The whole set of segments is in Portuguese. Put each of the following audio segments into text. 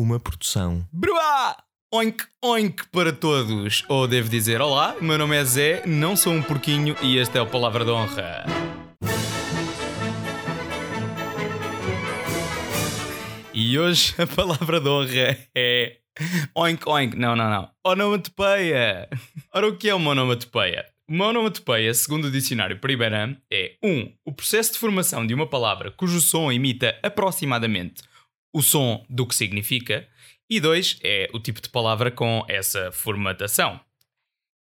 Uma produção. Bruá! Oink, oink para todos! Ou devo dizer olá, meu nome é Zé, não sou um porquinho e este é o Palavra de Honra. E hoje a palavra de honra é oink oink. Não, não, não. Onomatopeia. Ora, o que é uma onomatopeia? Uma onomatopeia, segundo o dicionário Periberam, é 1. Um, o processo de formação de uma palavra cujo som imita aproximadamente o som do que significa. E 2. É o tipo de palavra com essa formatação.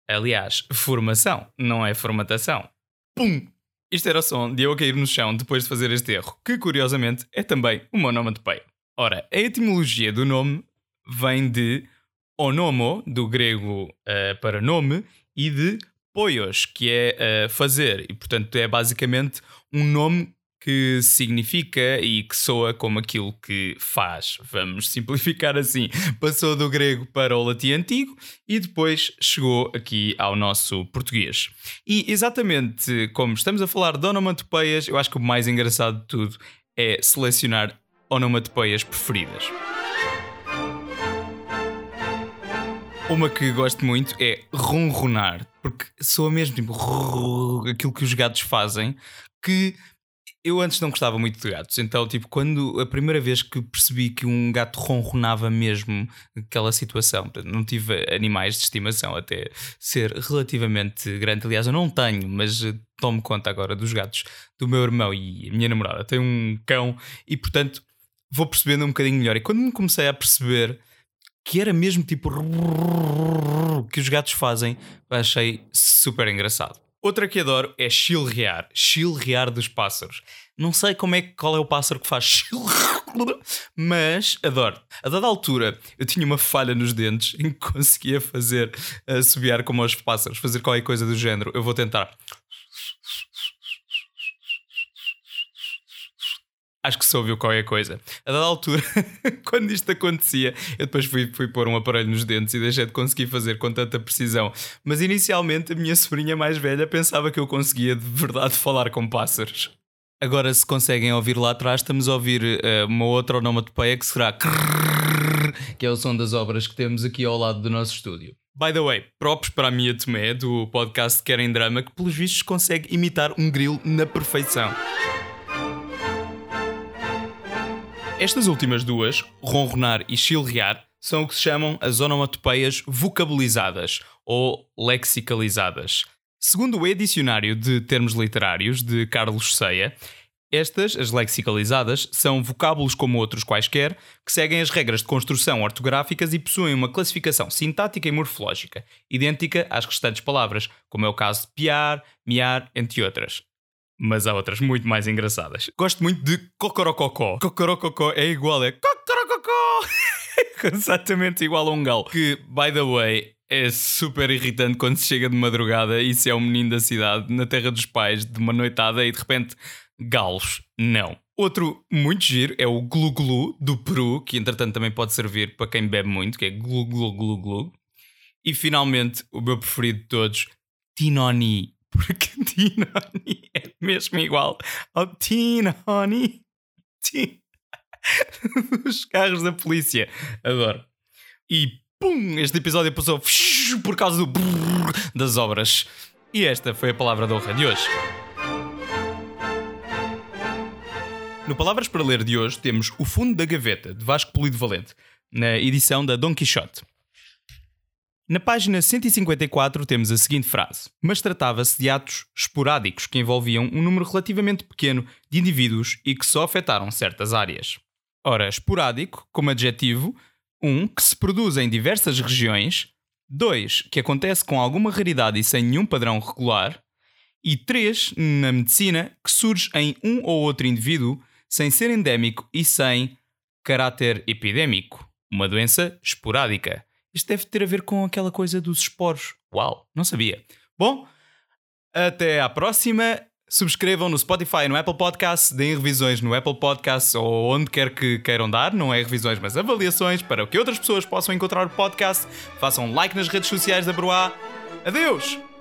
Aliás, formação, não é formatação. Pum! Isto era o som de eu a cair no chão depois de fazer este erro, que curiosamente é também uma onomatopeia. Ora, a etimologia do nome vem de onomo, do grego uh, para nome, e de poios, que é uh, fazer, e portanto é basicamente um nome que significa e que soa como aquilo que faz. Vamos simplificar assim. Passou do grego para o latim antigo e depois chegou aqui ao nosso português. E exatamente como estamos a falar de onomatopeias, eu acho que o mais engraçado de tudo é selecionar onomatopeias preferidas. Uma que gosto muito é ronronar, porque soa mesmo tipo aquilo que os gatos fazem, que eu antes não gostava muito de gatos, então, tipo, quando a primeira vez que percebi que um gato ronronava mesmo aquela situação, não tive animais de estimação até ser relativamente grande. Aliás, eu não tenho, mas tomo conta agora dos gatos do meu irmão e a minha namorada tem um cão e, portanto, vou percebendo um bocadinho melhor. E quando me comecei a perceber que era mesmo tipo que os gatos fazem, achei super engraçado. Outra que adoro é chilrear, chilrear dos pássaros. Não sei como é qual é o pássaro que faz chilrear, mas adoro. A dada altura eu tinha uma falha nos dentes em que conseguia fazer assobiar como aos pássaros, fazer qualquer coisa do género. Eu vou tentar. Acho que se ouviu qualquer coisa. A dada altura, quando isto acontecia, eu depois fui, fui pôr um aparelho nos dentes e deixei de conseguir fazer com tanta precisão. Mas inicialmente a minha sobrinha mais velha pensava que eu conseguia de verdade falar com pássaros. Agora, se conseguem ouvir lá atrás, estamos a ouvir uh, uma outra onomatopeia que será que é o som das obras que temos aqui ao lado do nosso estúdio. By the way, props para a Mia Tomé, do podcast Querem Drama, que pelos vistos consegue imitar um grilo na perfeição. Estas últimas duas, ronronar e chilrear, são o que se chamam as onomatopeias vocabilizadas ou lexicalizadas. Segundo o Edicionário de Termos Literários de Carlos Ceia, estas, as lexicalizadas, são vocábulos como outros quaisquer que seguem as regras de construção ortográficas e possuem uma classificação sintática e morfológica, idêntica às restantes palavras, como é o caso de piar, miar, entre outras mas há outras muito mais engraçadas. Gosto muito de Cocorococó. Cocorococó é igual a Cocorococó. Exatamente igual a um galo. Que, by the way, é super irritante quando se chega de madrugada e se é um menino da cidade, na terra dos pais, de uma noitada e de repente, galos. Não. Outro muito giro é o Glu Glu do Peru, que entretanto também pode servir para quem bebe muito, que é Glu Glu Glu Glu. E finalmente, o meu preferido de todos, Tinoni porque Tinoni é mesmo igual ao Tinoni dos carros da polícia. Adoro. E pum, este episódio passou por causa do das obras. E esta foi a palavra da honra de hoje. No Palavras para Ler de hoje temos O Fundo da Gaveta, de Vasco Polido Valente. na edição da Don Quixote. Na página 154 temos a seguinte frase: Mas tratava-se de atos esporádicos que envolviam um número relativamente pequeno de indivíduos e que só afetaram certas áreas. Ora, esporádico, como adjetivo, um, que se produz em diversas regiões, dois, que acontece com alguma raridade e sem nenhum padrão regular, e três, na medicina, que surge em um ou outro indivíduo sem ser endémico e sem caráter epidémico, uma doença esporádica. Isto deve ter a ver com aquela coisa dos esporos. Uau, não sabia. Bom, até à próxima. Subscrevam no Spotify e no Apple Podcasts, deem revisões no Apple Podcasts ou onde quer que queiram dar, não é revisões, mas avaliações para que outras pessoas possam encontrar o podcast. Façam like nas redes sociais da Broá. Adeus!